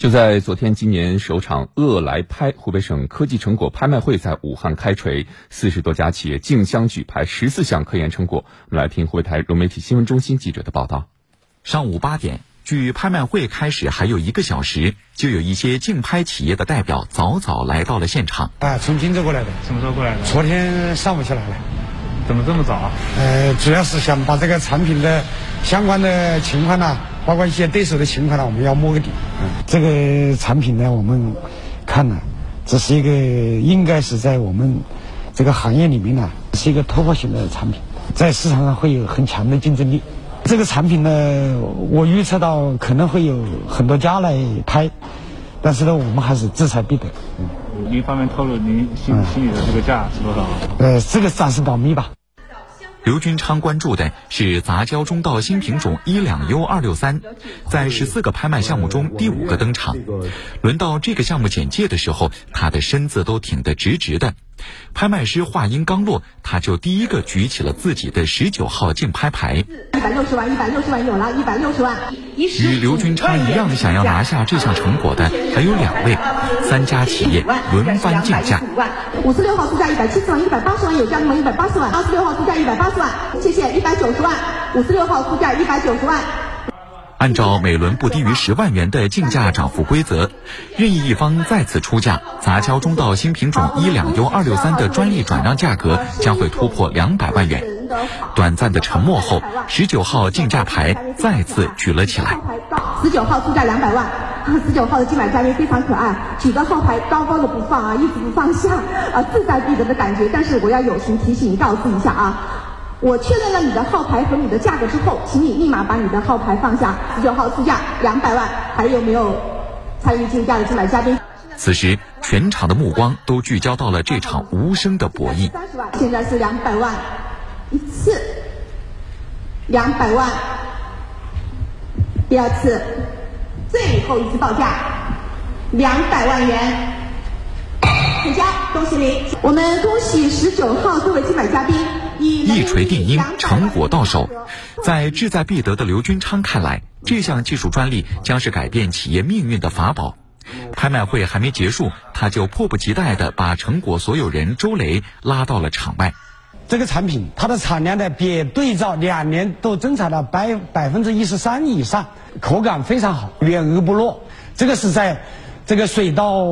就在昨天，今年首场“鄂来拍”湖北省科技成果拍卖会在武汉开锤，四十多家企业竞相举牌十四项科研成果。我们来听湖北台融媒体新闻中心记者的报道。上午八点，距拍卖会开始还有一个小时，就有一些竞拍企业的代表早早来到了现场。啊，从荆州过来的，什么时候过来的？昨天上午就来了。怎么这么早啊？呃，主要是想把这个产品的相关的情况呢。包括一些对手的情况呢，我们要摸个底。嗯，这个产品呢，我们看呢，这是一个应该是在我们这个行业里面呢，是一个突破性的产品，在市场上会有很强的竞争力。这个产品呢，我预测到可能会有很多家来拍，但是呢，我们还是志在必得。嗯，您方面透露您心心里的这个价是多少？呃，这个暂时保密吧。刘军昌关注的是杂交中稻新品种一两优二六三，在十四个拍卖项目中第五个登场。轮到这个项目简介的时候，他的身子都挺得直直的。拍卖师话音刚落，他就第一个举起了自己的十九号竞拍牌。一百六十万，一百六十万有了，一百六十万。与刘军昌一样想要拿下这项成果的还有两位，三家企业轮番竞价。五十六号出价一百七十万，一百八十万有价吗？一百八十万。二十六号出价一百八十万，谢谢，一百九十万。五十六号出价一百九十万。按照每轮不低于十万元的竞价涨幅规则，任意一方再次出价，杂交中稻新品种一两 U 二六三的专利转让价格将会突破两百万元。短暂的沉默后，十九号竞价牌再次举了起来。十九号出价两百万，十九号的竞买嘉宾非常可爱，举个号牌高高的不放啊，一直不放下啊，志在必得的感觉。但是我要友情提醒告诉一下啊。我确认了你的号牌和你的价格之后，请你立马把你的号牌放下。十九号出价两百万，还有没有参与竞价的竞买嘉宾？此时，全场的目光都聚焦到了这场无声的博弈。三十万，现在是两百万一次，两百万第二次，最后一次报价两百万元，成交，恭喜您！我们恭喜十九号各位竞买嘉宾。一锤定音，成果到手。在志在必得的刘军昌看来，这项技术专利将是改变企业命运的法宝。拍卖会还没结束，他就迫不及待地把成果所有人周雷拉到了场外。这个产品它的产量呢，比对照两年都增产了百百分之一十三以上，口感非常好，原而不落。这个是在这个水稻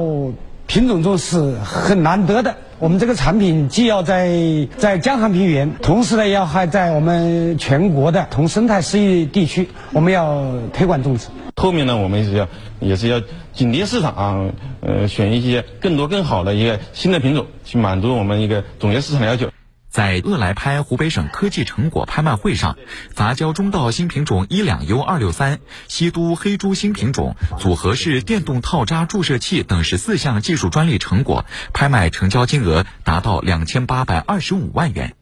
品种中是很难得的。我们这个产品既要在在江汉平原，同时呢要还在我们全国的同生态适宜地区，我们要推广种植。后面呢，我们是要也是要紧盯市场啊，呃，选一些更多更好的一个新的品种，去满足我们一个总结市场的要求。在鄂来拍湖北省科技成果拍卖会上，杂交中稻新品种一两优二六三、西都黑猪新品种、组合式电动套扎注射器等十四项技术专利成果拍卖成交金额达到两千八百二十五万元。